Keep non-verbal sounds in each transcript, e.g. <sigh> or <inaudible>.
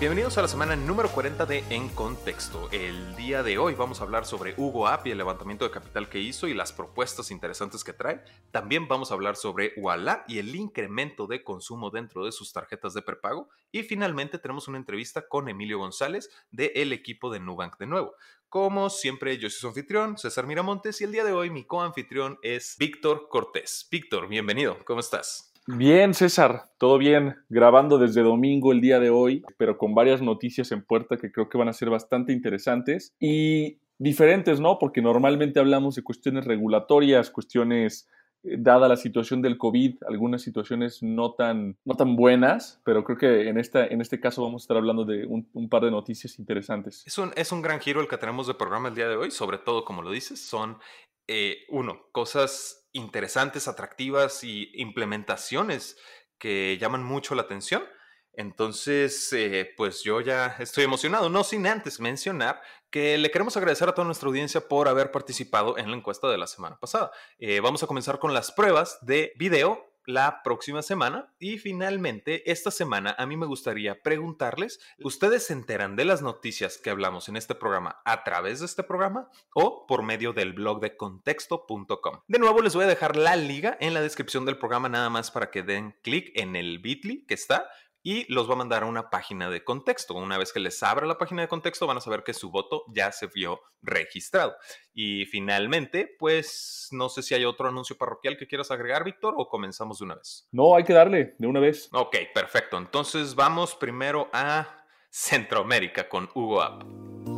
Bienvenidos a la semana número 40 de En Contexto. El día de hoy vamos a hablar sobre Hugo App y el levantamiento de capital que hizo y las propuestas interesantes que trae. También vamos a hablar sobre Walla y el incremento de consumo dentro de sus tarjetas de prepago. Y finalmente tenemos una entrevista con Emilio González del equipo de Nubank de nuevo. Como siempre, yo soy su anfitrión, César Miramontes, y el día de hoy mi coanfitrión es Víctor Cortés. Víctor, bienvenido, ¿cómo estás? Bien, César, todo bien. Grabando desde domingo el día de hoy, pero con varias noticias en puerta que creo que van a ser bastante interesantes y diferentes, ¿no? Porque normalmente hablamos de cuestiones regulatorias, cuestiones eh, dada la situación del COVID, algunas situaciones no tan, no tan buenas, pero creo que en, esta, en este caso vamos a estar hablando de un, par de noticias interesantes. Es un, es un gran giro el que tenemos de programa el día de hoy, sobre todo, como lo dices, son, eh, uno, cosas interesantes, atractivas y implementaciones que llaman mucho la atención. Entonces, eh, pues yo ya estoy emocionado, no sin antes mencionar que le queremos agradecer a toda nuestra audiencia por haber participado en la encuesta de la semana pasada. Eh, vamos a comenzar con las pruebas de video la próxima semana. Y finalmente, esta semana a mí me gustaría preguntarles, ¿ustedes se enteran de las noticias que hablamos en este programa a través de este programa o por medio del blog de contexto.com? De nuevo, les voy a dejar la liga en la descripción del programa nada más para que den clic en el bit.ly que está y los va a mandar a una página de contexto. Una vez que les abra la página de contexto, van a saber que su voto ya se vio registrado. Y finalmente, pues no sé si hay otro anuncio parroquial que quieras agregar, Víctor, o comenzamos de una vez. No, hay que darle de una vez. Ok, perfecto. Entonces vamos primero a Centroamérica con Hugo App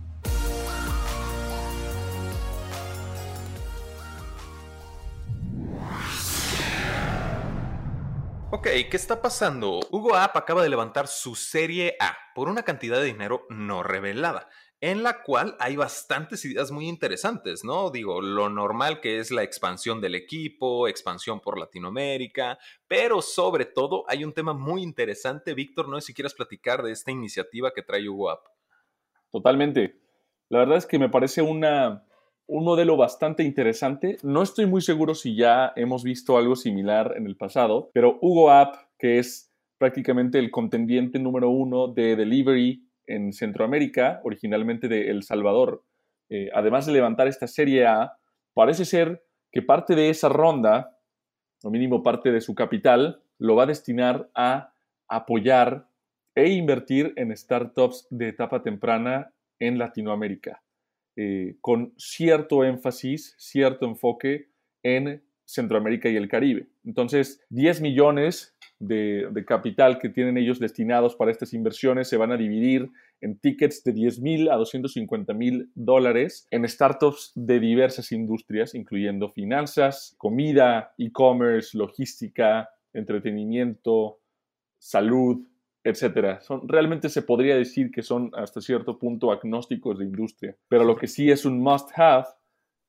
Ok, ¿qué está pasando? Hugo App acaba de levantar su serie A por una cantidad de dinero no revelada, en la cual hay bastantes ideas muy interesantes, ¿no? Digo, lo normal que es la expansión del equipo, expansión por Latinoamérica, pero sobre todo hay un tema muy interesante. Víctor, no sé si quieres platicar de esta iniciativa que trae Hugo App. Totalmente. La verdad es que me parece una un modelo bastante interesante. No estoy muy seguro si ya hemos visto algo similar en el pasado, pero Hugo App, que es prácticamente el contendiente número uno de delivery en Centroamérica, originalmente de El Salvador, eh, además de levantar esta serie A, parece ser que parte de esa ronda, o mínimo parte de su capital, lo va a destinar a apoyar e invertir en startups de etapa temprana en Latinoamérica. Eh, con cierto énfasis, cierto enfoque en Centroamérica y el Caribe. Entonces, 10 millones de, capital que tienen ellos destinados para estas inversiones se van a dividir en tickets de 10 mil a 250 mil dólares en startups de diversas industrias, incluyendo finanzas, comida, e-commerce, logística, entretenimiento, salud, etcétera. Son, realmente se podría decir que son hasta cierto punto agnósticos de industria, pero lo que sí es un must have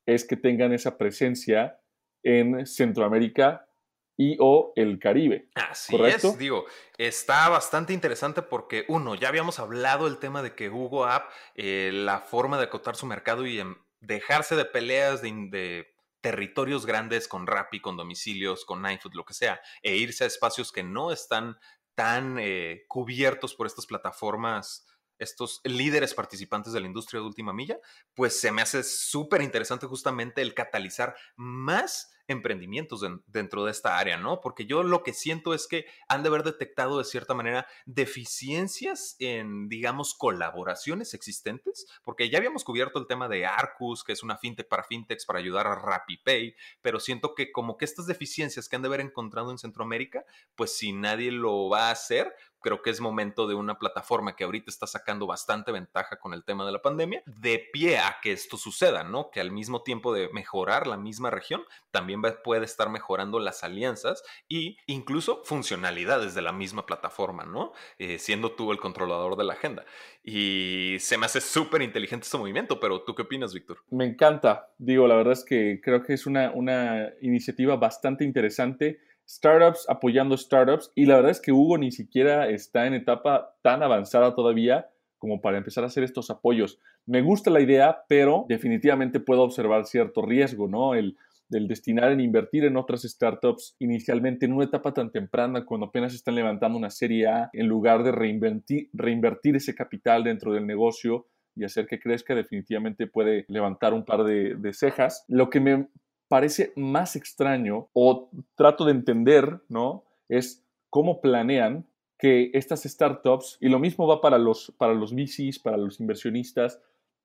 es que tengan esa presencia en Centroamérica y o el Caribe. Así es, digo, está bastante interesante porque uno, ya habíamos hablado el tema de que Google App, eh, la forma de acotar su mercado y dejarse de peleas de, de territorios grandes con Rappi, con domicilios, con Ninefood, lo que sea, e irse a espacios que no están tan eh, cubiertos por estas plataformas, estos líderes participantes de la industria de última milla, pues se me hace súper interesante justamente el catalizar más emprendimientos dentro de esta área, ¿no? Porque yo lo que siento es que han de haber detectado de cierta manera deficiencias en, digamos, colaboraciones existentes, porque ya habíamos cubierto el tema de Arcus, que es una fintech para fintechs para ayudar a RappiPay, pero siento que como que estas deficiencias que han de haber encontrado en Centroamérica, pues si nadie lo va a hacer, creo que es momento de una plataforma que ahorita está sacando bastante ventaja con el tema de la pandemia, de pie a que esto suceda, ¿no? Que al mismo tiempo de mejorar la misma región, también puede estar mejorando las alianzas y incluso funcionalidades de la misma plataforma, ¿no? Eh, siendo tú el controlador de la agenda. Y se me hace súper inteligente este movimiento, pero ¿tú qué opinas, Víctor? Me encanta. Digo, la verdad es que creo que es una, una iniciativa bastante interesante startups apoyando startups y la verdad es que Hugo ni siquiera está en etapa tan avanzada todavía como para empezar a hacer estos apoyos. Me gusta la idea, pero definitivamente puedo observar cierto riesgo, ¿no? El, del destinar en invertir en otras startups inicialmente en una etapa tan temprana cuando apenas están levantando una serie A en lugar de reinvertir, ese capital dentro del negocio y hacer que crezca definitivamente puede levantar un par de cejas. Lo que me parece más extraño o trato de entender, ¿no? Es cómo planean que estas startups, y lo mismo va para los, para los VCs, para los inversionistas,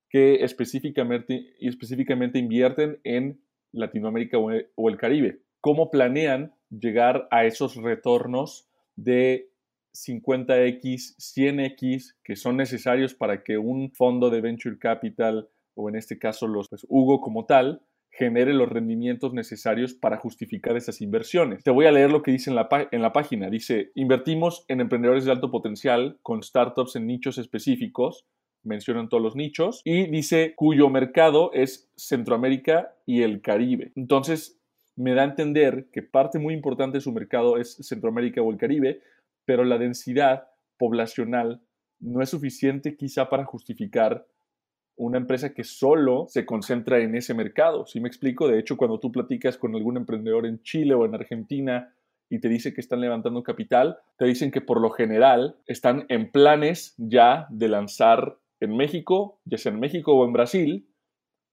que específicamente, específicamente invierten en Latinoamérica o el Caribe. ¿Cómo planean llegar a esos retornos de 50x, 100x que son necesarios para que un fondo de venture capital, o en este caso los pues, Hugo como tal, genere los rendimientos necesarios para justificar esas inversiones. Te voy a leer lo que dice en la, en la página. Dice, invertimos en emprendedores de alto potencial con startups en nichos específicos, mencionan todos los nichos, y dice cuyo mercado es Centroamérica y el Caribe. Entonces, me da a entender que parte muy importante de su mercado es Centroamérica o el Caribe, pero la densidad poblacional no es suficiente quizá para justificar una empresa que solo se concentra en ese mercado. ¿Sí me explico? De hecho, cuando tú platicas con algún emprendedor en Chile o en Argentina y te dice que están levantando capital, te dicen que por lo general están en planes ya de lanzar en México, ya sea en México o en Brasil,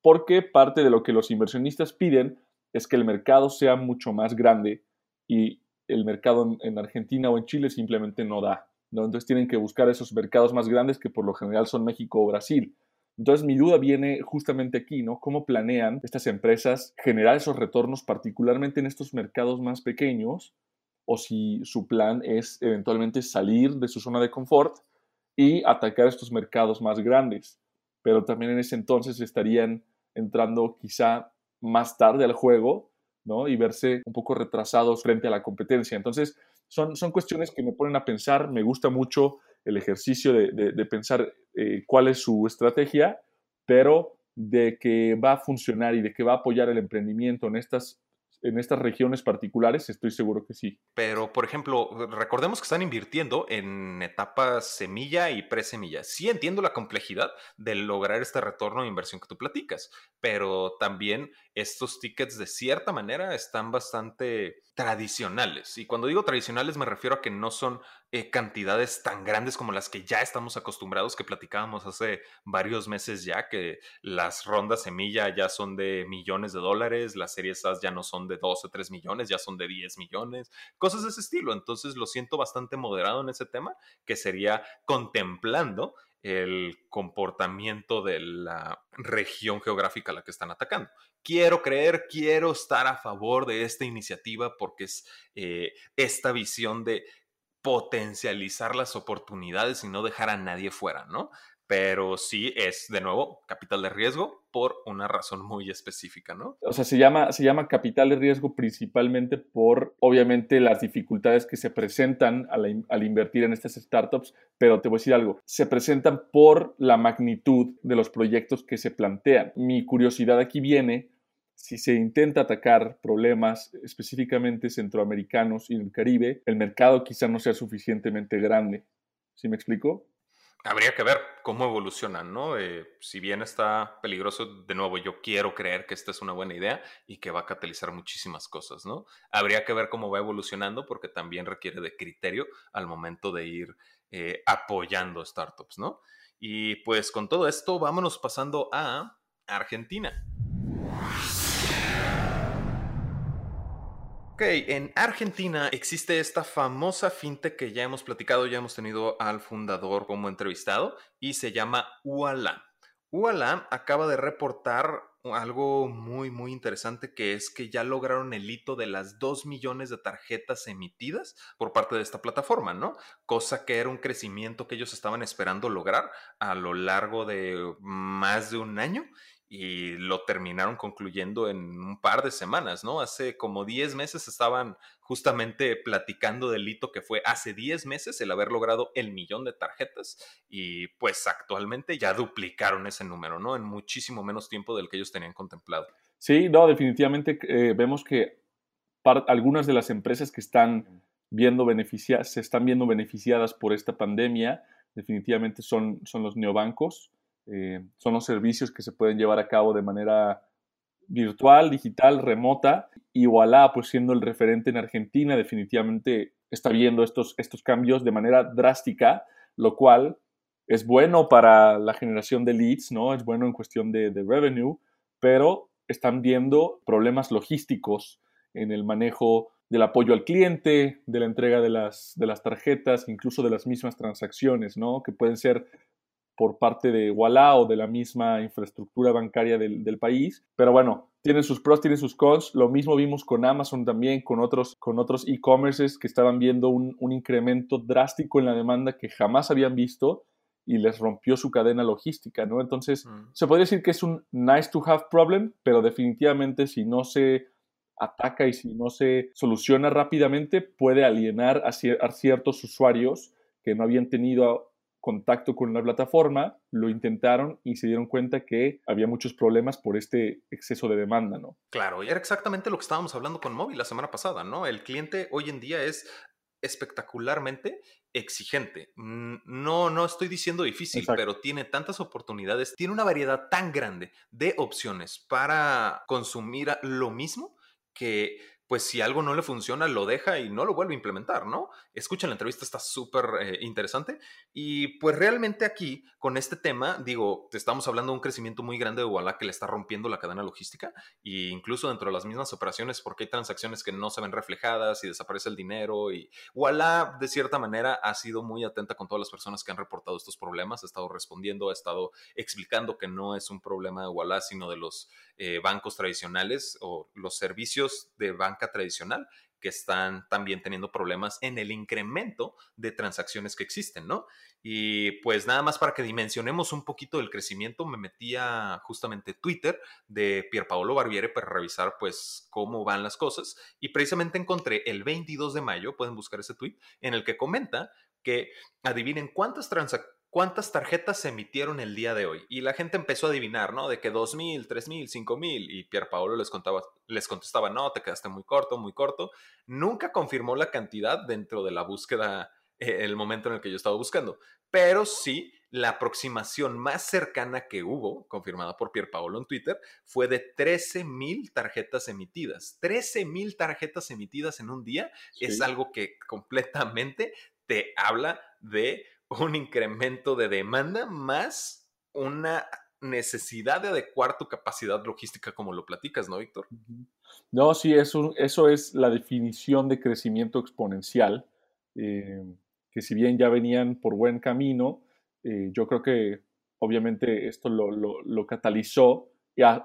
porque parte de lo que los inversionistas piden es que el mercado sea mucho más grande y el mercado en, Argentina o en Chile simplemente no da. Entonces tienen que buscar esos mercados más grandes que por lo general son México o Brasil. Entonces mi duda viene justamente aquí, ¿no? ¿Cómo planean estas empresas generar esos retornos, particularmente en estos mercados más pequeños? O si su plan es eventualmente salir de su zona de confort y atacar estos mercados más grandes. Pero también en ese entonces estarían entrando quizá más tarde al juego, ¿no? Y verse un poco retrasados frente a la competencia. Entonces, son, son cuestiones que me ponen a pensar, me gusta mucho el ejercicio de, pensar eh, cuál es su estrategia, pero de que va a funcionar y de que va a apoyar el emprendimiento en estas en estas regiones particulares, estoy seguro que sí. Pero, por ejemplo, recordemos que están invirtiendo en etapas semilla y pre-semilla. Sí entiendo la complejidad de lograr este retorno de inversión que tú platicas, pero también estos tickets de cierta manera están bastante tradicionales. Y cuando digo tradicionales me refiero a que no son eh, cantidades tan grandes como las que ya estamos acostumbrados, que platicábamos hace varios meses ya, que las rondas semilla ya son de millones de dólares, las series A ya no son de 12 o 3 millones, ya son de 10 millones, cosas de ese estilo. Entonces lo siento bastante moderado en ese tema, que sería contemplando el comportamiento de la región geográfica a la que están atacando. Quiero creer, quiero estar a favor de esta iniciativa porque es eh, esta visión de potencializar las oportunidades y no dejar a nadie fuera, ¿no? Pero sí es, de nuevo, capital de riesgo por una razón muy específica, ¿no? O sea, se llama, se llama capital de riesgo principalmente por, obviamente, las dificultades que se presentan al, invertir en estas startups, pero te voy a decir algo, se presentan por la magnitud de los proyectos que se plantean. Mi curiosidad aquí viene si se intenta atacar problemas específicamente centroamericanos y del Caribe, el mercado quizá no sea suficientemente grande. ¿Sí me explico? Habría que ver cómo evolucionan, ¿no? Eh, si bien está peligroso, de nuevo, yo quiero creer que esta es una buena idea y que va a catalizar muchísimas cosas, ¿no? Habría que ver cómo va evolucionando porque también requiere de criterio al momento de ir eh, apoyando startups, ¿no? Y pues con todo esto, vámonos pasando a Argentina. Ok, en Argentina existe esta famosa fintech que ya hemos platicado, ya hemos tenido al fundador como entrevistado y se llama Ualam. Ualam acaba de reportar algo muy, muy interesante que es que ya lograron el hito de las 2 millones de tarjetas emitidas por parte de esta plataforma, ¿no? Cosa que era un crecimiento que ellos estaban esperando lograr a lo largo de más de un año y lo terminaron concluyendo en un par de semanas, ¿no? Hace como 10 meses estaban justamente platicando del hito que fue hace 10 meses el haber logrado el millón de tarjetas y pues actualmente ya duplicaron ese número, ¿no? En muchísimo menos tiempo del que ellos tenían contemplado. Sí, no, definitivamente eh, vemos que algunas de las empresas que están viendo beneficiadas, se están viendo beneficiadas por esta pandemia, definitivamente son, son los neobancos eh, son los servicios que se pueden llevar a cabo de manera virtual, digital, remota. Y voilà, pues siendo el referente en Argentina, definitivamente está viendo estos, estos cambios de manera drástica, lo cual es bueno para la generación de leads, ¿no? Es bueno en cuestión de, de revenue, pero están viendo problemas logísticos en el manejo del apoyo al cliente, de la entrega de las, de las tarjetas, incluso de las mismas transacciones, ¿no? Que pueden ser por parte de Walla o de la misma infraestructura bancaria del, país. Pero bueno, tiene sus pros, tiene sus cons. Lo mismo vimos con Amazon también, con otros con otros e-commerces que estaban viendo un, incremento drástico en la demanda que jamás habían visto y les rompió su cadena logística, ¿no? Entonces, mm. se podría decir que es un nice to have problem, pero definitivamente si no se ataca y si no se soluciona rápidamente, puede alienar a ciertos usuarios que no habían tenido contacto con la plataforma, lo intentaron y se dieron cuenta que había muchos problemas por este exceso de demanda, ¿no? Claro, y era exactamente lo que estábamos hablando con Móvil la semana pasada, ¿no? El cliente hoy en día es espectacularmente exigente. No, no estoy diciendo difícil, pero tiene tantas oportunidades, tiene una variedad tan grande de opciones para consumir lo mismo que pues si algo no le funciona, lo deja y no lo vuelve a implementar, ¿no? Escuchen la entrevista, está súper eh, interesante. Y pues realmente aquí, con este tema, digo, estamos hablando de un crecimiento muy grande de Walla que le está rompiendo la cadena logística e incluso dentro de las mismas operaciones, porque hay transacciones que no se ven reflejadas y desaparece el dinero. Y Walla, de cierta manera, ha sido muy atenta con todas las personas que han reportado estos problemas, ha estado respondiendo, ha estado explicando que no es un problema de Walla, sino de los eh, bancos tradicionales o los servicios de tradicional que están también teniendo problemas en el incremento de transacciones que existen, ¿no? Y pues nada más para que dimensionemos un poquito del crecimiento, me metí a justamente Twitter de Pierpaolo Barbiere para revisar pues cómo van las cosas y precisamente encontré el 22 de mayo, pueden buscar ese tweet, en el que comenta que adivinen cuántas transacciones cuántas tarjetas se emitieron el día de hoy. Y la gente empezó a adivinar, ¿no? De que 2.000, 3.000, 5.000. Y Pier Paolo les, contaba, les contestaba, no, te quedaste muy corto, muy corto. Nunca confirmó la cantidad dentro de la búsqueda, eh, el momento en el que yo estaba buscando. Pero sí, la aproximación más cercana que hubo, confirmada por Pier Paolo en Twitter, fue de 13.000 tarjetas emitidas. 13.000 tarjetas emitidas en un día es algo que completamente te habla de un incremento de demanda más una necesidad de adecuar tu capacidad logística como lo platicas, ¿no, Víctor? No, sí, eso, eso es la definición de crecimiento exponencial, eh, que si bien ya venían por buen camino, eh, yo creo que obviamente esto lo, lo, catalizó,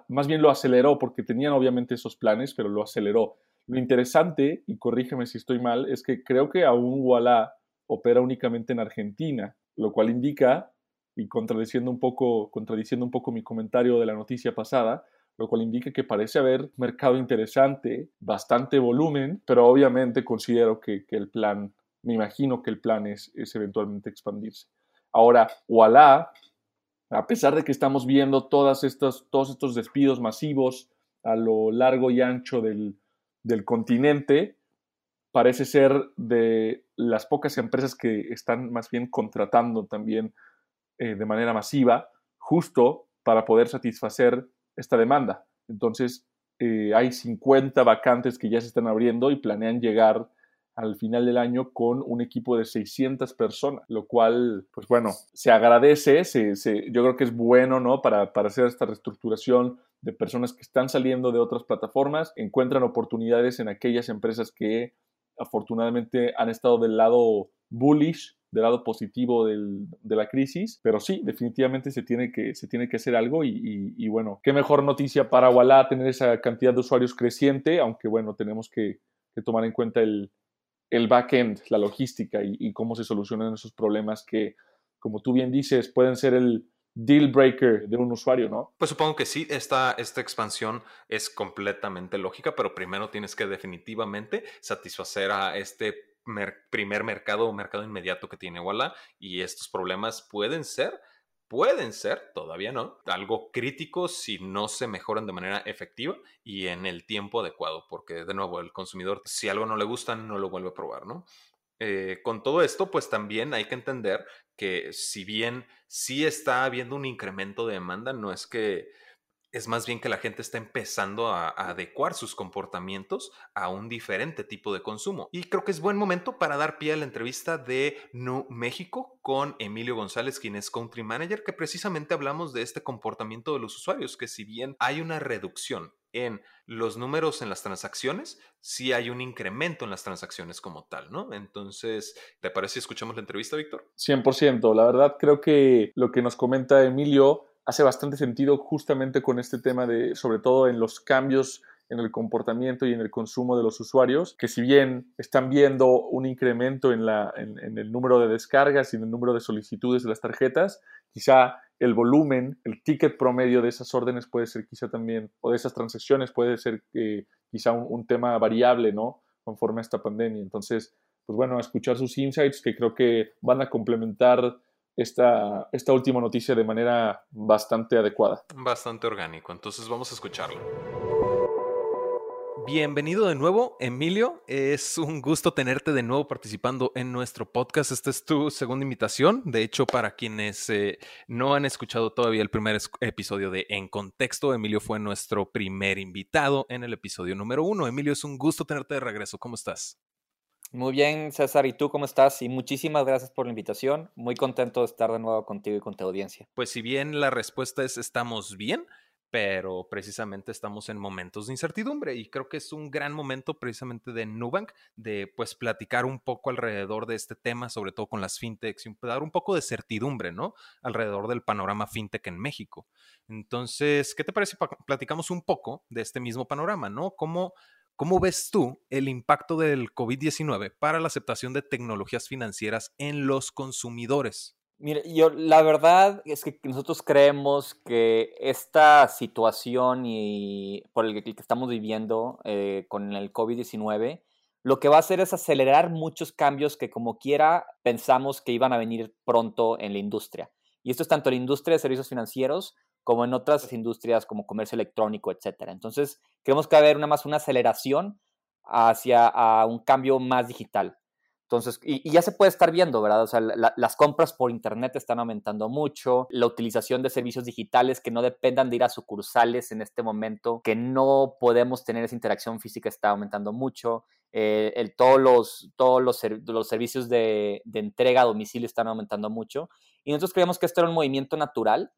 más bien lo aceleró, porque tenían obviamente esos planes, pero lo aceleró. Lo interesante, y corrígeme si estoy mal, es que creo que aún Walla opera únicamente en Argentina, lo cual indica, y contradiciendo un poco, contradiciendo un poco mi comentario de la noticia pasada, lo cual indica que parece haber mercado interesante, bastante volumen, pero obviamente considero que, el plan, me imagino que el plan es, es eventualmente expandirse. Ahora, voilà, a pesar de que estamos viendo todas estas, todos estos despidos masivos a lo largo y ancho del, del continente, parece ser de las pocas empresas que están más bien contratando también eh, de manera masiva, justo para poder satisfacer esta demanda. Entonces, eh, hay 50 vacantes que ya se están abriendo y planean llegar al final del año con un equipo de 600 personas, lo cual, pues bueno, se agradece, yo creo que es bueno, ¿no? Para, para hacer esta reestructuración de personas que están saliendo de otras plataformas, encuentran oportunidades en aquellas empresas que afortunadamente han estado del lado bullish del lado positivo de la crisis, pero sí, definitivamente se tiene que, hacer algo y, bueno, qué mejor noticia para Walla tener esa cantidad de usuarios creciente, aunque bueno, tenemos que, tomar en cuenta el, el backend, la logística y, cómo se solucionan esos problemas que, como tú bien dices, pueden ser el deal breaker de un usuario, ¿no? Pues supongo que sí, esta, esta expansión es completamente lógica, pero primero tienes que definitivamente satisfacer a este primer mercado o mercado inmediato que tiene Walla y estos problemas pueden ser pueden ser, todavía no, algo crítico si no se mejoran de manera efectiva y en el tiempo adecuado, porque de nuevo el consumidor, si algo no le gusta, no lo vuelve a probar, ¿no? Eh, con todo esto, pues también hay que entender que si bien sí está habiendo un incremento de demanda, no es que es más bien que la gente está empezando a, adecuar sus comportamientos a un diferente tipo de consumo. Y creo que es buen momento para dar pie a la entrevista de New México con Emilio González, quien es Country Manager, que precisamente hablamos de este comportamiento de los usuarios, que si bien hay una reducción en los números en las transacciones, sí hay un incremento en las transacciones como tal, ¿no? Entonces, ¿te parece si escuchamos la entrevista, Víctor? 100%. La verdad, creo que lo que nos comenta Emilio hace bastante sentido justamente con este tema de, sobre todo en los cambios en el comportamiento y en el consumo de los usuarios, que si bien están viendo un incremento en, la, en, el número de descargas y en el número de solicitudes de las tarjetas, quizá el volumen, el ticket promedio de esas órdenes puede ser quizá también, o de esas transacciones puede ser eh, quizá un, tema variable, ¿no? Conforme a esta pandemia. Entonces, pues bueno, escuchar sus insights que creo que van a complementar esta, esta última noticia de manera bastante adecuada. Bastante orgánico, entonces vamos a escucharlo. Bienvenido de nuevo, Emilio. Es un gusto tenerte de nuevo participando en nuestro podcast. Esta es tu segunda invitación. De hecho, para quienes eh, no han escuchado todavía el primer episodio de En Contexto, Emilio fue nuestro primer invitado en el episodio número uno. Emilio, es un gusto tenerte de regreso. ¿Cómo estás? Muy bien, César, ¿y tú cómo estás? Y muchísimas gracias por la invitación. Muy contento de estar de nuevo contigo y con tu audiencia. Pues si bien la respuesta es estamos bien, pero precisamente estamos en momentos de incertidumbre y creo que es un gran momento precisamente de Nubank de pues platicar un poco alrededor de este tema, sobre todo con las fintechs y dar un poco de certidumbre, ¿no? Alrededor del panorama fintech en México. Entonces, ¿qué te parece platicamos un poco de este mismo panorama, ¿no? ¿Cómo ¿Cómo ves tú el impacto del COVID-19 para la aceptación de tecnologías financieras en los consumidores? Mire, yo la verdad es que nosotros creemos que esta situación y por el que estamos viviendo eh, con el COVID-19, lo que va a hacer es acelerar muchos cambios que como quiera pensamos que iban a venir pronto en la industria. Y esto es tanto en la industria de servicios financieros como en otras industrias como comercio electrónico, etcétera. Entonces, creemos que va a haber una más una aceleración hacia a un cambio más digital. Entonces, y, ya se puede estar viendo, ¿verdad? O sea, las compras por Internet están aumentando mucho, la utilización de servicios digitales que no dependan de ir a sucursales en este momento, que no podemos tener esa interacción física está aumentando mucho, eh, todos, los, todos los, los servicios de, de, entrega a domicilio están aumentando mucho. Y nosotros creemos que esto era un movimiento natural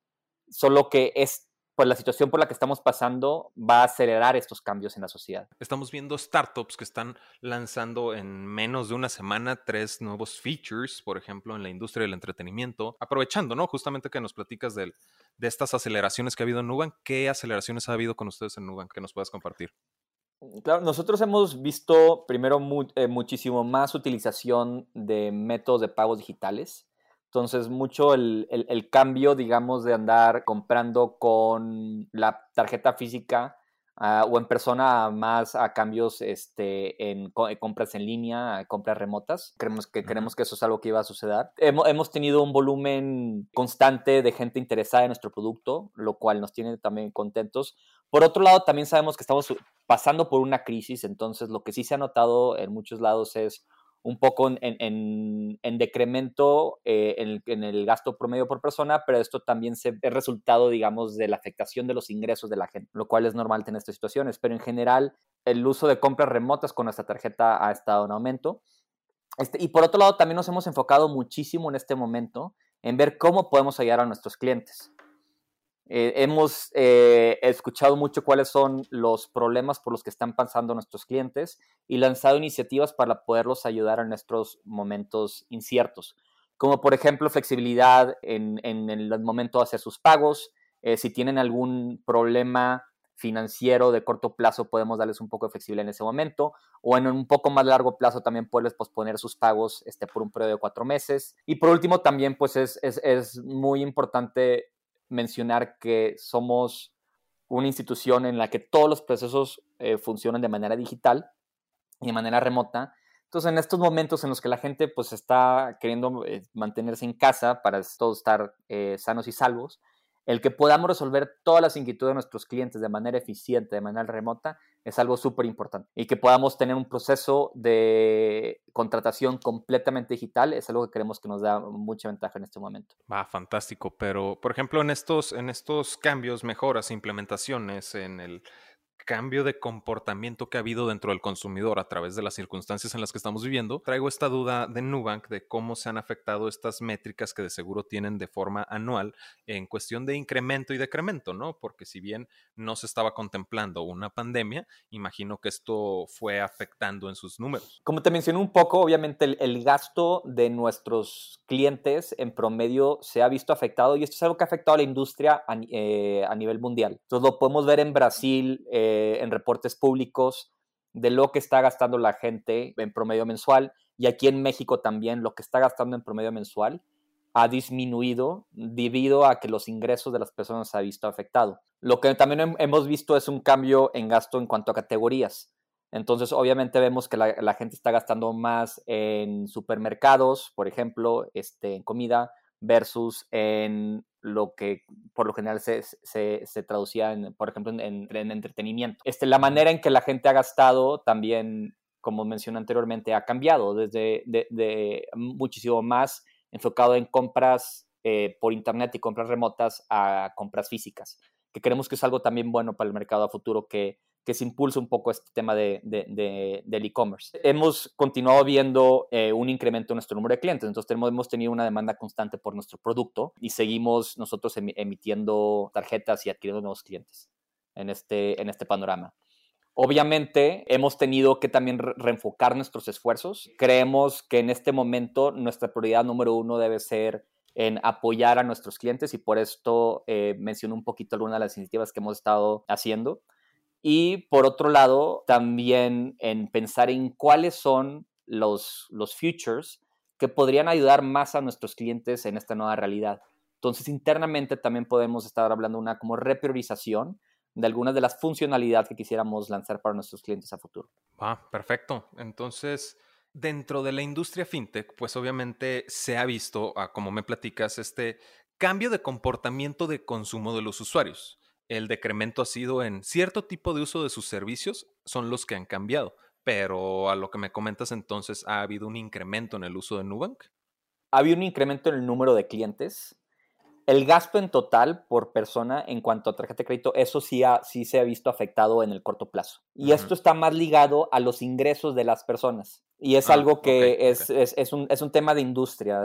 solo que es pues la situación por la que estamos pasando va a acelerar estos cambios en la sociedad. Estamos viendo startups que están lanzando en menos de una semana tres nuevos features, por ejemplo, en la industria del entretenimiento, aprovechando, ¿no? Justamente que nos platicas de, de estas aceleraciones que ha habido en Nubank. ¿Qué aceleraciones ha habido con ustedes en Nubank que nos puedas compartir? Claro, nosotros hemos visto primero eh, muchísimo más utilización de métodos de pagos digitales. Entonces, mucho el, cambio, digamos, de andar comprando con la tarjeta física ah, o en persona más a cambios este, en, compras en línea, compras remotas. Creemos que, creemos que eso es algo que iba a suceder. Hemos, hemos, tenido un volumen constante de gente interesada en nuestro producto, lo cual nos tiene también contentos. Por otro lado, también sabemos que estamos pasando por una crisis, entonces lo que sí se ha notado en muchos lados es un poco en, en, decremento eh, en, el, gasto promedio por persona, pero esto también se, es resultado, digamos, de la afectación de los ingresos de la gente, lo cual es normal en estas situaciones, pero en general el uso de compras remotas con nuestra tarjeta ha estado en aumento. Este, y por otro lado, también nos hemos enfocado muchísimo en este momento en ver cómo podemos ayudar a nuestros clientes. Eh, hemos eh, escuchado mucho cuáles son los problemas por los que están pasando nuestros clientes y lanzado iniciativas para poderlos ayudar en nuestros momentos inciertos. como por ejemplo flexibilidad en, en el momento de hacer sus pagos, eh, si tienen algún problema financiero de corto plazo, podemos darles un poco de flexibilidad en ese momento, o en un poco más largo plazo también puedes posponer sus pagos este, por un periodo de cuatro meses. Y por último, también pues es, es, es muy importante mencionar que somos una institución en la que todos los procesos eh, funcionan de manera digital y de manera remota. Entonces, en estos momentos en los que la gente pues está queriendo eh, mantenerse en casa para todos estar eh, sanos y salvos, el que podamos resolver todas las inquietudes de nuestros clientes de manera eficiente, de manera remota, es algo súper importante. Y que podamos tener un proceso de contratación completamente digital es algo que creemos que nos da mucha ventaja en este momento. Va, fantástico. Pero, por ejemplo, en estos, en estos cambios, mejoras, implementaciones en el cambio de comportamiento que ha habido dentro del consumidor a través de las circunstancias en las que estamos viviendo, traigo esta duda de Nubank de cómo se han afectado estas métricas que de seguro tienen de forma anual en cuestión de incremento y decremento, ¿no? Porque si bien no se estaba contemplando una pandemia, imagino que esto fue afectando en sus números. Como te mencioné un poco, obviamente el, gasto de nuestros clientes en promedio se ha visto afectado y esto es algo que ha afectado a la industria a, eh, nivel mundial. Entonces lo podemos ver en Brasil. Eh, en reportes públicos de lo que está gastando la gente en promedio mensual y aquí en México también lo que está gastando en promedio mensual ha disminuido debido a que los ingresos de las personas se ha visto afectado. Lo que también hemos visto es un cambio en gasto en cuanto a categorías. Entonces, obviamente vemos que la, la gente está gastando más en supermercados, por ejemplo, este, en comida, versus en lo que por lo general se, se, traducía, en, por ejemplo, en, en, entretenimiento. Este, la manera en que la gente ha gastado también, como mencioné anteriormente, ha cambiado desde de, muchísimo más enfocado en compras eh, por Internet y compras remotas a compras físicas, que creemos que es algo también bueno para el mercado a futuro que que se impulsa un poco este tema de, del e-commerce. Hemos continuado viendo eh, un incremento en nuestro número de clientes, entonces tenemos, hemos tenido una demanda constante por nuestro producto y seguimos nosotros emitiendo tarjetas y adquiriendo nuevos clientes en este, en este panorama. Obviamente hemos tenido que también reenfocar nuestros esfuerzos. Creemos que en este momento nuestra prioridad número uno debe ser en apoyar a nuestros clientes y por esto eh, menciono un poquito algunas de las iniciativas que hemos estado haciendo. Y por otro lado, también en pensar en cuáles son los, los futures que podrían ayudar más a nuestros clientes en esta nueva realidad. Entonces, internamente también podemos estar hablando una como repriorización de algunas de las funcionalidades que quisiéramos lanzar para nuestros clientes a futuro. Ah, perfecto. Entonces, dentro de la industria fintech, pues obviamente se ha visto, ah, como me platicas, este cambio de comportamiento de consumo de los usuarios el decremento ha sido en cierto tipo de uso de sus servicios, son los que han cambiado. Pero a lo que me comentas entonces, ¿ha habido un incremento en el uso de Nubank? Ha habido un incremento en el número de clientes. El gasto en total por persona en cuanto a tarjeta de crédito, eso sí, sí se ha visto afectado en el corto plazo. Y esto está más ligado a los ingresos de las personas. Y es ah, algo que es, Es, un, es, un, tema de industria.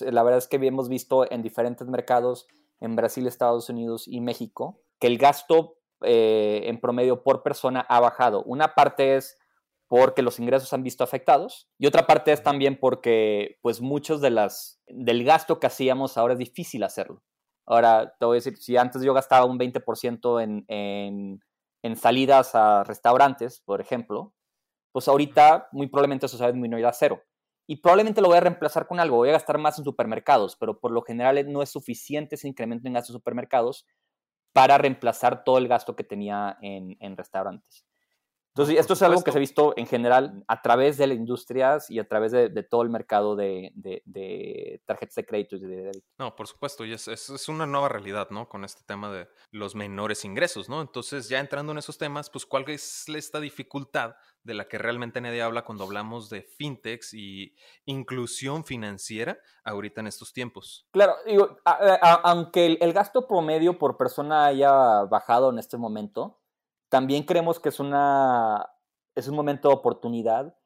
la verdad es que hemos visto en diferentes mercados, en Brasil, Estados Unidos y México, que el gasto eh, en promedio por persona ha bajado. Una parte es porque los ingresos han visto afectados y otra parte es también porque pues muchos de las del gasto que hacíamos ahora es difícil hacerlo. Ahora te voy a decir, si antes yo gastaba un 20% en, en, en, salidas a restaurantes, por ejemplo, pues ahorita muy probablemente eso se va a disminuir a cero. Y probablemente lo voy a reemplazar con algo, voy a gastar más en supermercados, pero por lo general no es suficiente ese incremento en gastos en supermercados para reemplazar todo el gasto que tenía en, restaurantes. Entonces, esto es algo que se ha visto en general a través de las industrias y a través de, todo el mercado de, tarjetas de crédito y de débito. No, por supuesto, y es, es, una nueva realidad, ¿no? Con este tema de los menores ingresos, ¿no? Entonces, ya entrando en esos temas, pues, ¿cuál es esta dificultad de la que realmente nadie habla cuando hablamos de fintechs y inclusión financiera ahorita en estos tiempos. Claro, digo, aunque el, gasto promedio por persona haya bajado en este momento, también creemos que es, una, es un momento de oportunidad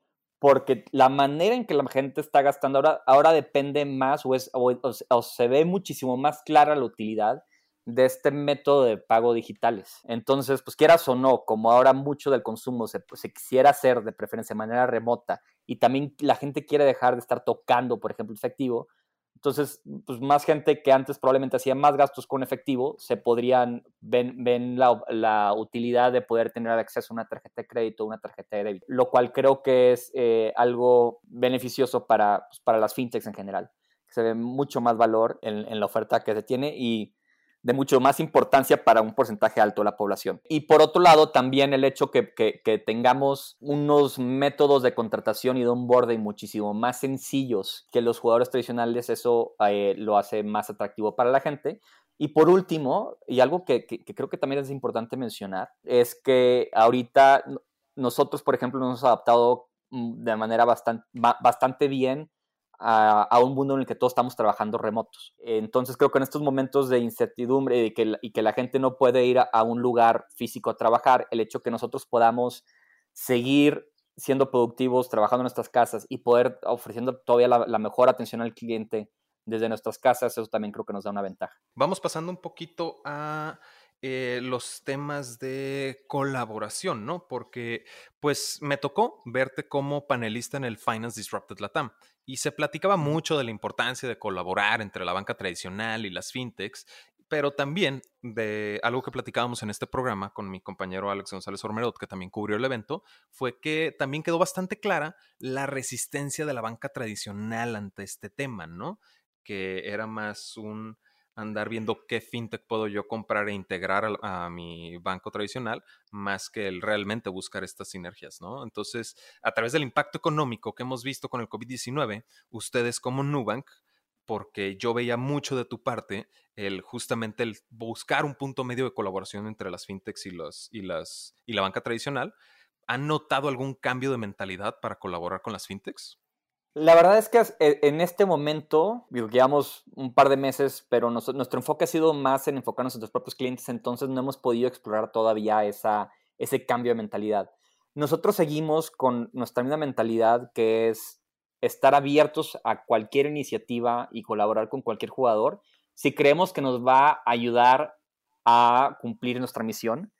porque la manera en que la gente está gastando ahora, ahora depende más o se ve muchísimo más clara la utilidad de este método de pago digitales. Entonces, pues quieras o no, como ahora mucho del consumo se, pues, quisiera hacer de preferencia de manera remota y también la gente quiere dejar de estar tocando, por ejemplo, efectivo, Entonces, pues más gente que antes probablemente hacía más gastos con efectivo, se podrían, ven, ven la, la, utilidad de poder tener acceso a una tarjeta de crédito, una tarjeta de débito, lo cual creo que es eh, algo beneficioso para, pues, para las fintechs en general. Se ve mucho más valor en la oferta que se tiene y de mucho más importancia para un porcentaje alto de la población. Y por otro lado, también el hecho que, que, tengamos unos métodos de contratación y de onboarding muchísimo más sencillos que los jugadores tradicionales, eso eh, lo hace más atractivo para la gente. Y por último, y algo que, que, creo que también es importante mencionar, es que ahorita nosotros, por ejemplo, nos hemos adaptado mm, de manera bastante, bastante bien a, un mundo en el que todos estamos trabajando remotos. Entonces creo que en estos momentos de incertidumbre y, que, la gente no puede ir a, un lugar físico a trabajar, el hecho que nosotros podamos seguir siendo productivos, trabajando en nuestras casas y poder ofreciendo todavía la, mejor atención al cliente desde nuestras casas, eso también creo que nos da una ventaja. Vamos pasando un poquito a eh, los temas de colaboración, ¿no? Porque pues me tocó verte como panelista en el Finance Disrupted Latam y se platicaba mucho de la importancia de colaborar entre la banca tradicional y las fintechs, pero también de algo que platicábamos en este programa con mi compañero Alex González Ormerot, que también cubrió el evento, fue que también quedó bastante clara la resistencia de la banca tradicional ante este tema, ¿no? Que era más un andar viendo qué fintech puedo yo comprar e integrar a, mi banco tradicional, más que el realmente buscar estas sinergias, ¿no? Entonces, a través del impacto económico que hemos visto con el COVID-19, ustedes como Nubank, porque yo veía mucho de tu parte el justamente el buscar un punto medio de colaboración entre las fintechs y, los, y, las, y la banca tradicional, ¿han notado algún cambio de mentalidad para colaborar con las fintechs? La verdad es que e, en este momento, llevamos un par de meses, pero nuestro enfoque ha sido más en enfocarnos en nuestros propios clientes, entonces no hemos podido explorar todavía esa, ese cambio de mentalidad. Nosotros seguimos con nuestra misma mentalidad, que es estar abiertos a cualquier iniciativa y colaborar con cualquier jugador si creemos que nos va a ayudar a cumplir nuestra misión,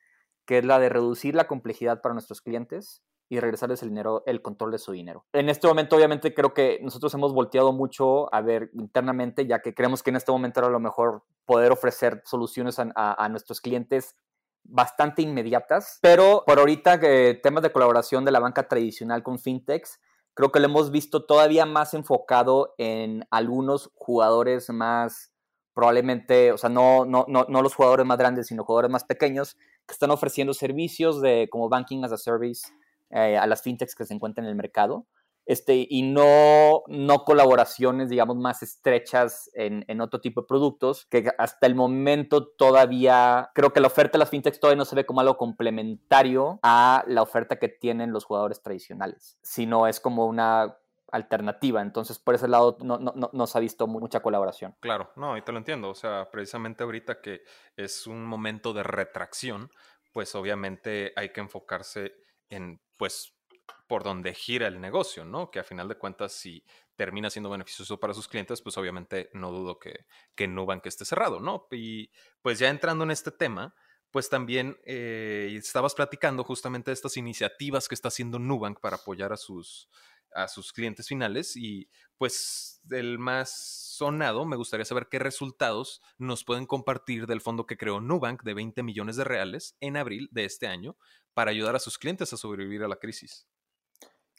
que es la de reducir la complejidad para nuestros clientes y regresarles el dinero, el control de su dinero. En este momento, obviamente, creo que nosotros hemos volteado mucho a ver internamente, ya que creemos que en este momento era lo mejor poder ofrecer soluciones a, nuestros clientes bastante inmediatas, pero por ahorita que temas de colaboración de la banca tradicional con fintechs, creo que lo hemos visto todavía más enfocado en algunos jugadores más probablemente, o sea, no, no, no, no los jugadores más grandes, sino jugadores más pequeños que están ofreciendo servicios de como banking as a service eh, a las fintechs que se encuentran en el mercado. Este, y no, no colaboraciones, digamos, más estrechas en, en, otro tipo de productos, que hasta el momento todavía, creo que la oferta de las fintechs todavía no se ve como algo complementario a la oferta que tienen los jugadores tradicionales, sino es como una alternativa. Entonces, por ese lado, no, no, no, se ha visto mucha colaboración. Claro, no, y te lo entiendo. O sea, precisamente ahorita que es un momento de retracción, pues obviamente hay que enfocarse en, pues, por donde gira el negocio, ¿no? Que a final de cuentas, si termina siendo beneficioso para sus clientes, pues obviamente no dudo que, que Nubank esté cerrado, ¿no? Y pues ya entrando en este tema, pues también eh, estabas platicando justamente de estas iniciativas que está haciendo Nubank para apoyar a sus, a sus clientes finales y pues del más sonado, me gustaría saber qué resultados nos pueden compartir del fondo que creó Nubank de 20 millones de reales en abril de este año para ayudar a sus clientes a sobrevivir a la crisis.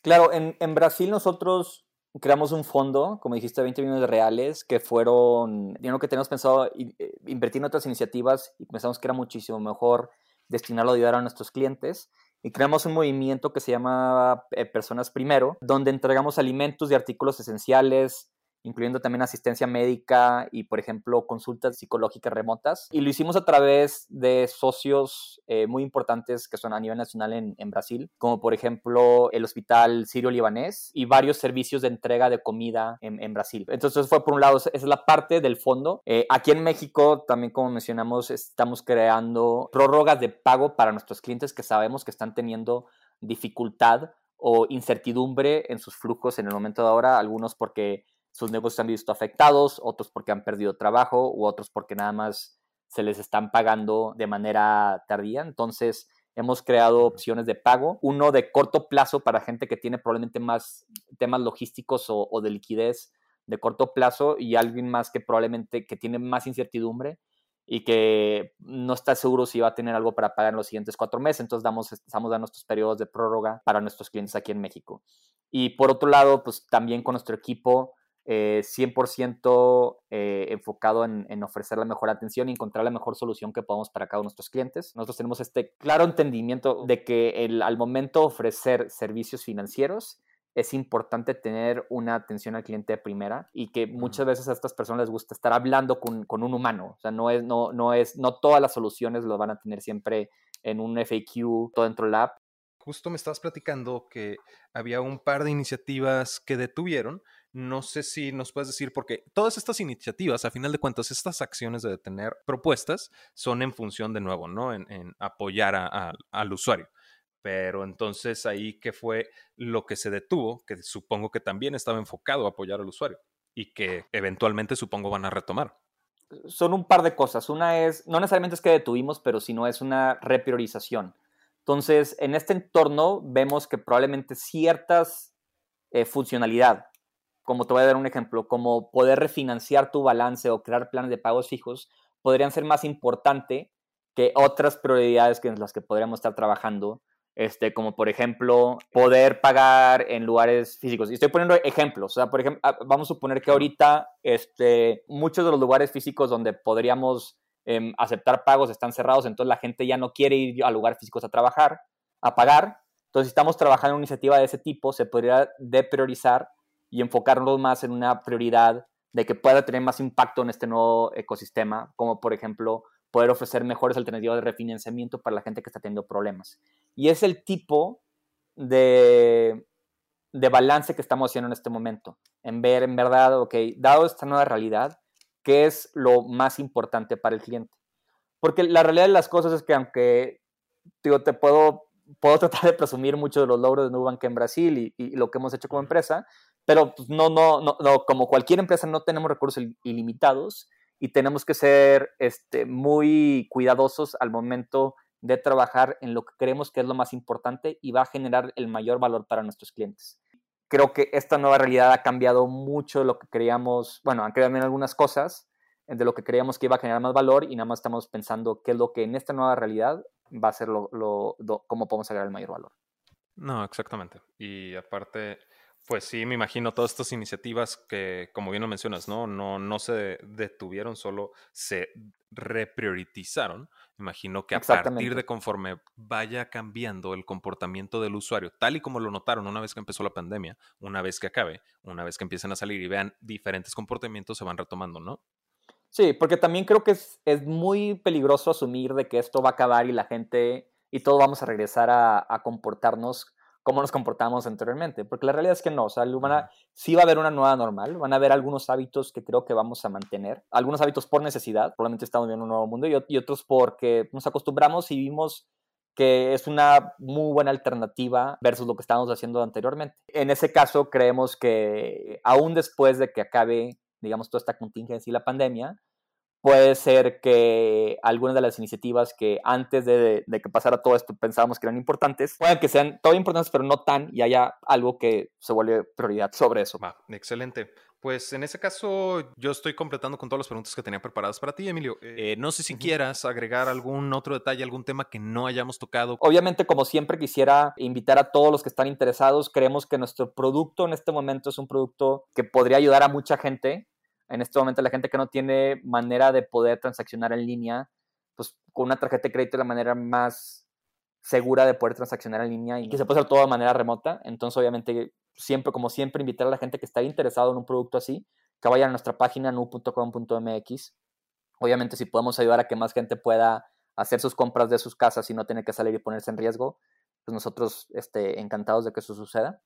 Claro, en, en Brasil nosotros creamos un fondo, como dijiste, de 20 millones de reales, que fueron dinero que teníamos pensado eh, invertir en otras iniciativas y pensamos que era muchísimo mejor destinarlo a ayudar a nuestros clientes. Y creamos un movimiento que se llama eh, Personas Primero, donde entregamos alimentos y artículos esenciales, incluyendo también asistencia médica y, por ejemplo, consultas psicológicas remotas. Y lo hicimos a través de socios eh, muy importantes que son a nivel nacional en, en, Brasil, como por ejemplo el Hospital Sirio Libanés y varios servicios de entrega de comida en, en Brasil. Entonces fue por un lado, esa es la parte del fondo. Eh, aquí en México, también como mencionamos, estamos creando prórrogas de pago para nuestros clientes que sabemos que están teniendo dificultad o incertidumbre en sus flujos en el momento de ahora, algunos porque sus negocios se han visto afectados, otros porque han perdido trabajo u otros porque nada más se les están pagando de manera tardía. Entonces, hemos creado opciones de pago, uno de corto plazo para gente que tiene probablemente más temas logísticos o, de liquidez, de corto plazo y alguien más que probablemente que tiene más incertidumbre y que no está seguro si va a tener algo para pagar en los siguientes cuatro meses. Entonces damos, estamos dando estos periodos de prórroga para nuestros clientes aquí en México. Y por otro lado, pues también con nuestro equipo 100% eh, eh, enfocado en, ofrecer la mejor atención y encontrar la mejor solución que podamos para cada uno de nuestros clientes. Nosotros tenemos este claro entendimiento de que el, al momento de ofrecer servicios financieros, es importante tener una atención al cliente de primera y que muchas veces a estas personas les gusta estar hablando con, con, un humano. O sea, no es, no, no es, no todas las soluciones lo van a tener siempre en un FAQ, todo dentro del app. Justo me estabas platicando que había un par de iniciativas que detuvieron. No sé si nos puedes decir, porque todas estas iniciativas, a final de cuentas, estas acciones de detener propuestas son en función de nuevo, ¿no? En, apoyar al usuario. Pero entonces ahí, ¿qué fue lo que se detuvo? Que supongo que también estaba enfocado a apoyar al usuario y que eventualmente supongo van a retomar. Son un par de cosas. Una es, no necesariamente es que detuvimos, pero sino es una repriorización. Entonces, en este entorno vemos que probablemente ciertas eh, funcionalidad, como te voy a dar un ejemplo, como poder refinanciar tu balance o crear planes de pagos fijos, podrían ser más importante que otras prioridades que en las que podríamos estar trabajando este, como por ejemplo poder pagar en lugares físicos. Y estoy poniendo ejemplos, o sea, por ejemplo, ah, vamos a suponer que ahorita este, muchos de los lugares físicos donde podríamos em, aceptar pagos están cerrados, entonces la gente ya no quiere ir a lugares físicos a trabajar, a pagar. Entonces, si estamos trabajando en una iniciativa de ese tipo, se podría depriorizar y enfocarnos más en una prioridad de que pueda tener más impacto en este nuevo ecosistema, como por ejemplo poder ofrecer mejores alternativas de refinanciamiento para la gente que está teniendo problemas. Y es el tipo de, de balance que estamos haciendo en este momento, en ver en verdad, ok, dado esta nueva realidad, ¿qué es lo más importante para el cliente? Porque la realidad de las cosas es que aunque digo, te puedo, puedo <laughs> tratar de presumir mucho de los logros de Nubank en Brasil y, lo que hemos hecho como empresa, pero pues, no, no, no, no, como cualquier empresa no tenemos recursos ilimitados y tenemos que ser este, muy cuidadosos al momento de trabajar en lo que creemos que es lo más importante y va a generar el mayor valor para nuestros clientes. Creo que esta nueva realidad ha cambiado mucho lo que creíamos, bueno, han cambiado algunas cosas de lo que creíamos que iba a generar más valor y nada más estamos pensando qué es lo que en esta nueva realidad va a ser lo, lo, cómo podemos agregar el mayor valor. No, exactamente. Y aparte, pues sí, me imagino todas estas iniciativas que, como bien lo mencionas, ¿no? No, no se detuvieron, solo se reprioritizaron. Me imagino que a partir de conforme vaya cambiando el comportamiento del usuario, tal y como lo notaron una vez que empezó la pandemia, una vez que acabe, una vez que empiecen a salir y vean diferentes comportamientos, se van retomando, ¿no? Sí, porque también creo que es, es muy peligroso asumir de que esto va a acabar y la gente y todos vamos a regresar a, a comportarnos cómo nos comportamos anteriormente, porque la realidad es que no, o sea, sí va a haber una nueva normal, van a haber algunos hábitos que creo que vamos a mantener, algunos hábitos por necesidad, probablemente estamos viendo un nuevo mundo, y, otros porque nos acostumbramos y vimos que es una muy buena alternativa versus lo que estábamos haciendo anteriormente. En ese caso, creemos que aún después de que acabe, digamos, toda esta contingencia y la pandemia, puede ser que algunas de las iniciativas que antes de, que pasara todo esto pensábamos que eran importantes, puedan que sean todavía importantes, pero no tan, y haya algo que se vuelve prioridad sobre eso. Va, excelente. Pues en ese caso yo estoy completando con todas las preguntas que tenía preparadas para ti, Emilio. Eh, no sé si quieras agregar algún otro detalle, algún tema que no hayamos tocado. Obviamente, como siempre, quisiera invitar a todos los que están interesados. Creemos que nuestro producto en este momento es un producto que podría ayudar a mucha gente en este momento la gente que no tiene manera de poder transaccionar en línea, pues con una tarjeta de crédito es la manera más segura de poder transaccionar en línea y que se puede hacer todo de manera remota. Entonces, obviamente, siempre, como siempre, invitar a la gente que está interesado en un producto así, que vayan a nuestra página nu.com.mx. Obviamente, si podemos ayudar a que más gente pueda hacer sus compras de sus casas y no tener que salir y ponerse en riesgo, pues nosotros este, encantados de que eso suceda.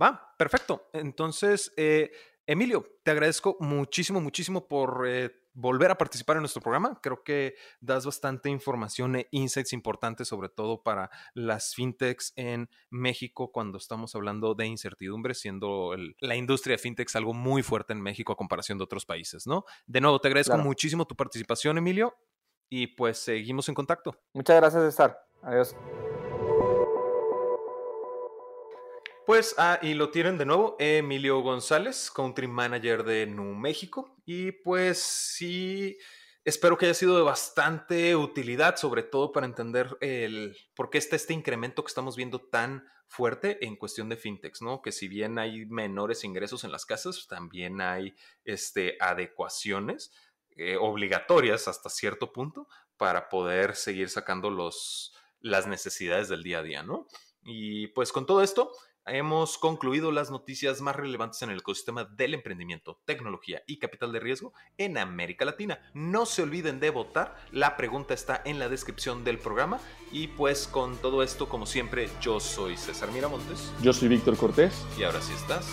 Va, perfecto. Entonces, eh, Emilio, te agradezco muchísimo, muchísimo por eh, volver a participar en nuestro programa. Creo que das bastante información e insights importantes, sobre todo para las fintechs en México, cuando estamos hablando de incertidumbre, siendo la industria de fintechs algo muy fuerte en México a comparación de otros países, ¿no? De nuevo, te agradezco muchísimo tu participación, Emilio, y pues seguimos en contacto. Muchas gracias, César. Adiós. Pues, ah, y lo tienen de nuevo, Emilio González, Country Manager de New México. Y pues sí, espero que haya sido de bastante utilidad, sobre todo para entender el por qué está este incremento que estamos viendo tan fuerte en cuestión de fintechs, ¿no? Que si bien hay menores ingresos en las casas, también hay este, adecuaciones eh, obligatorias hasta cierto punto para poder seguir sacando los, las necesidades del día a día, ¿no? Y pues con todo esto, hemos concluido las noticias más relevantes en el ecosistema del emprendimiento, tecnología y capital de riesgo en América Latina. No se olviden de votar, la pregunta está en la descripción del programa y pues con todo esto, como siempre, yo soy César Miramontes. Yo soy Víctor Cortés. Y ahora sí estás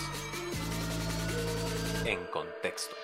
en contexto.